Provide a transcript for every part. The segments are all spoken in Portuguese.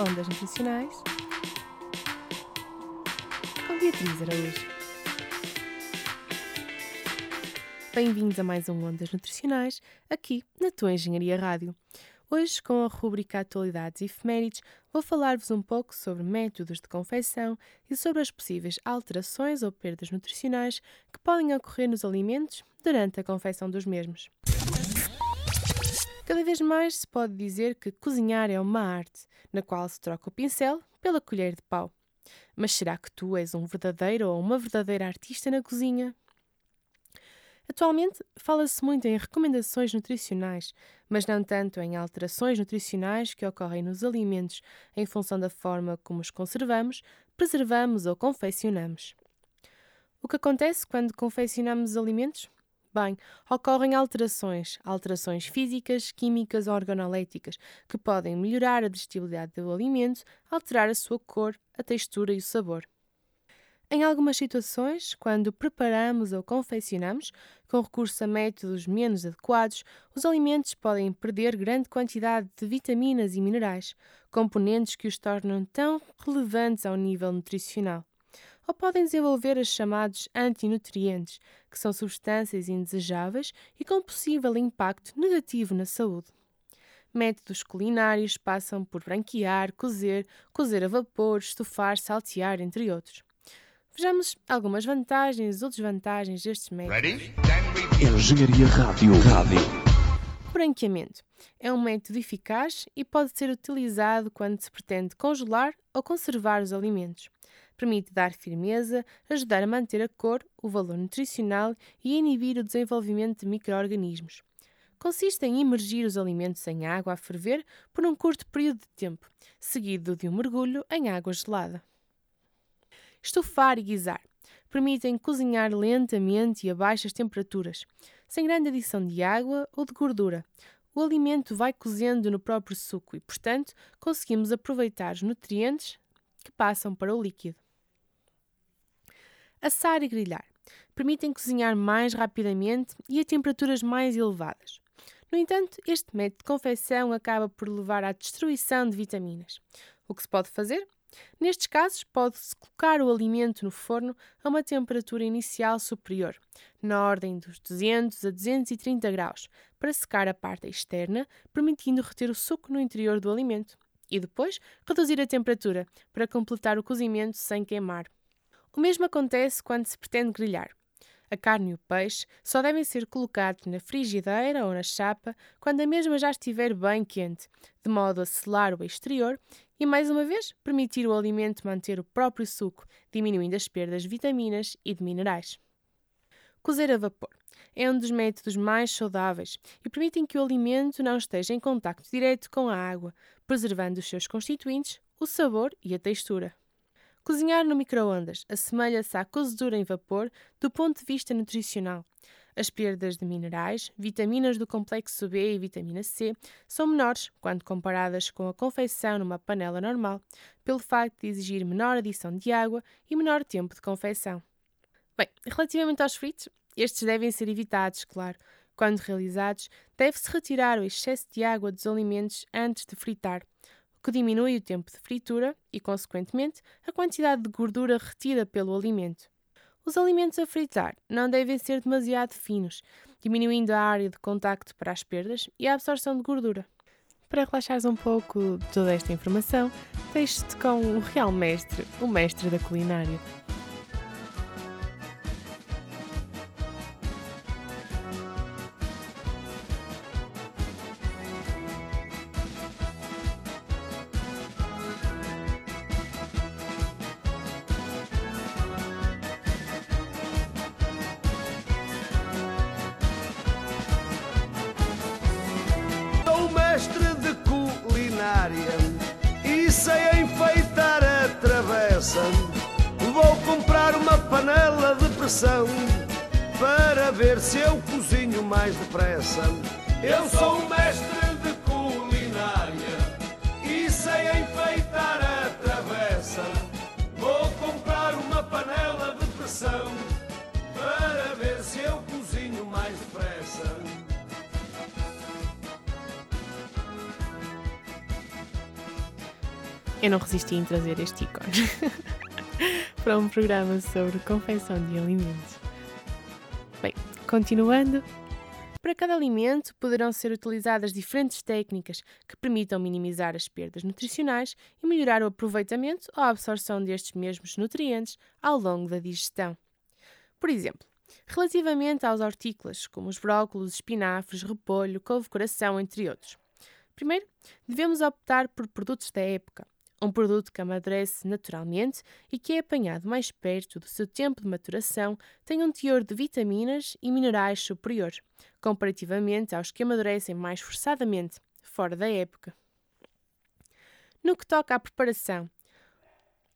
Ondas Nutricionais com Beatriz Araújo. Bem-vindos a mais um Ondas Nutricionais aqui na tua Engenharia Rádio. Hoje, com a rubrica Atualidades e Efemérides, vou falar-vos um pouco sobre métodos de confecção e sobre as possíveis alterações ou perdas nutricionais que podem ocorrer nos alimentos durante a confecção dos mesmos. Cada vez mais se pode dizer que cozinhar é uma arte, na qual se troca o pincel pela colher de pau. Mas será que tu és um verdadeiro ou uma verdadeira artista na cozinha? Atualmente fala-se muito em recomendações nutricionais, mas não tanto em alterações nutricionais que ocorrem nos alimentos em função da forma como os conservamos, preservamos ou confeccionamos. O que acontece quando confeccionamos alimentos? Bem, ocorrem alterações, alterações físicas, químicas ou organoléticas, que podem melhorar a digestibilidade do alimento, alterar a sua cor, a textura e o sabor. Em algumas situações, quando preparamos ou confeccionamos, com recurso a métodos menos adequados, os alimentos podem perder grande quantidade de vitaminas e minerais, componentes que os tornam tão relevantes ao nível nutricional ou podem desenvolver os chamados antinutrientes, que são substâncias indesejáveis e com possível impacto negativo na saúde. Métodos culinários passam por branquear, cozer, cozer a vapor, estufar, saltear, entre outros. Vejamos algumas vantagens ou desvantagens destes métodos. Engenharia Rádio. Rádio. O branqueamento é um método eficaz e pode ser utilizado quando se pretende congelar ou conservar os alimentos permite dar firmeza, ajudar a manter a cor, o valor nutricional e inibir o desenvolvimento de micro-organismos. Consiste em imergir os alimentos em água a ferver por um curto período de tempo, seguido de um mergulho em água gelada. Estufar e guisar permitem cozinhar lentamente e a baixas temperaturas, sem grande adição de água ou de gordura. O alimento vai cozendo no próprio suco e, portanto, conseguimos aproveitar os nutrientes que passam para o líquido. Assar e grelhar permitem cozinhar mais rapidamente e a temperaturas mais elevadas. No entanto, este método de confecção acaba por levar à destruição de vitaminas. O que se pode fazer? Nestes casos, pode-se colocar o alimento no forno a uma temperatura inicial superior, na ordem dos 200 a 230 graus, para secar a parte externa, permitindo reter o suco no interior do alimento. E depois, reduzir a temperatura, para completar o cozimento sem queimar. O mesmo acontece quando se pretende grelhar. A carne e o peixe só devem ser colocados na frigideira ou na chapa quando a mesma já estiver bem quente, de modo a selar o exterior e, mais uma vez, permitir o alimento manter o próprio suco, diminuindo as perdas de vitaminas e de minerais. Cozer a vapor é um dos métodos mais saudáveis e permitem que o alimento não esteja em contacto direto com a água, preservando os seus constituintes, o sabor e a textura. Cozinhar no microondas assemelha-se à cozedura em vapor do ponto de vista nutricional. As perdas de minerais, vitaminas do complexo B e vitamina C são menores quando comparadas com a confecção numa panela normal, pelo facto de exigir menor adição de água e menor tempo de confecção. Bem, relativamente aos fritos, estes devem ser evitados, claro. Quando realizados, deve-se retirar o excesso de água dos alimentos antes de fritar, que diminui o tempo de fritura e, consequentemente, a quantidade de gordura retida pelo alimento. Os alimentos a fritar não devem ser demasiado finos, diminuindo a área de contacto para as perdas e a absorção de gordura. Para relaxares um pouco de toda esta informação, deixo-te com o real mestre, o mestre da culinária. Mestre de culinária e sei enfeitar a travessa. Vou comprar uma panela de pressão para ver se eu cozinho mais depressa. Eu sou o mestre de culinária e sei enfeitar a travessa. Vou comprar uma panela de pressão para ver se eu cozinho mais depressa. Eu não resisti em trazer este ícone para um programa sobre confecção de alimentos. Bem, continuando. Para cada alimento poderão ser utilizadas diferentes técnicas que permitam minimizar as perdas nutricionais e melhorar o aproveitamento ou a absorção destes mesmos nutrientes ao longo da digestão. Por exemplo, relativamente aos hortícolas, como os brócolos, espinafres, repolho, couve-coração, entre outros. Primeiro, devemos optar por produtos da época, um produto que amadurece naturalmente e que é apanhado mais perto do seu tempo de maturação tem um teor de vitaminas e minerais superior, comparativamente aos que amadurecem mais forçadamente, fora da época. No que toca à preparação,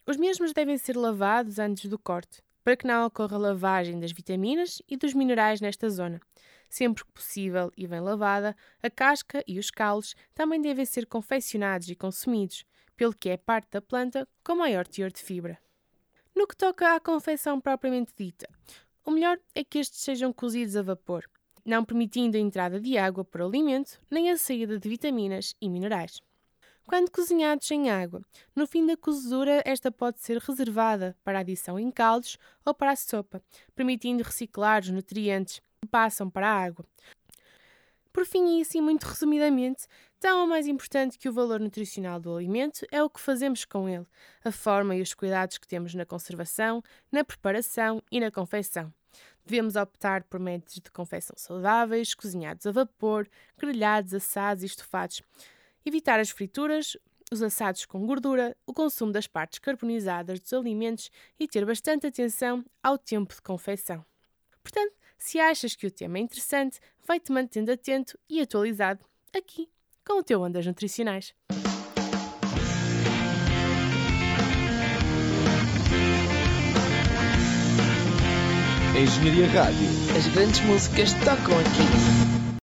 os mesmos devem ser lavados antes do corte, para que não ocorra lavagem das vitaminas e dos minerais nesta zona. Sempre que possível e bem lavada, a casca e os caules também devem ser confeccionados e consumidos, pelo que é parte da planta com maior teor de fibra. No que toca à confecção propriamente dita, o melhor é que estes sejam cozidos a vapor, não permitindo a entrada de água para o alimento nem a saída de vitaminas e minerais. Quando cozinhados em água, no fim da cozedura esta pode ser reservada para adição em caldos ou para a sopa, permitindo reciclar os nutrientes que passam para a água. Por fim, e assim muito resumidamente, tão ou mais importante que o valor nutricional do alimento é o que fazemos com ele, a forma e os cuidados que temos na conservação, na preparação e na confecção. Devemos optar por métodos de confecção saudáveis, cozinhados a vapor, grelhados, assados e estofados. Evitar as frituras, os assados com gordura, o consumo das partes carbonizadas dos alimentos e ter bastante atenção ao tempo de confecção. Portanto, se achas que o tema é interessante, vai-te mantendo atento e atualizado aqui com o teu Ondas Nutricionais. Engenharia Rádio. As grandes músicas tocam aqui.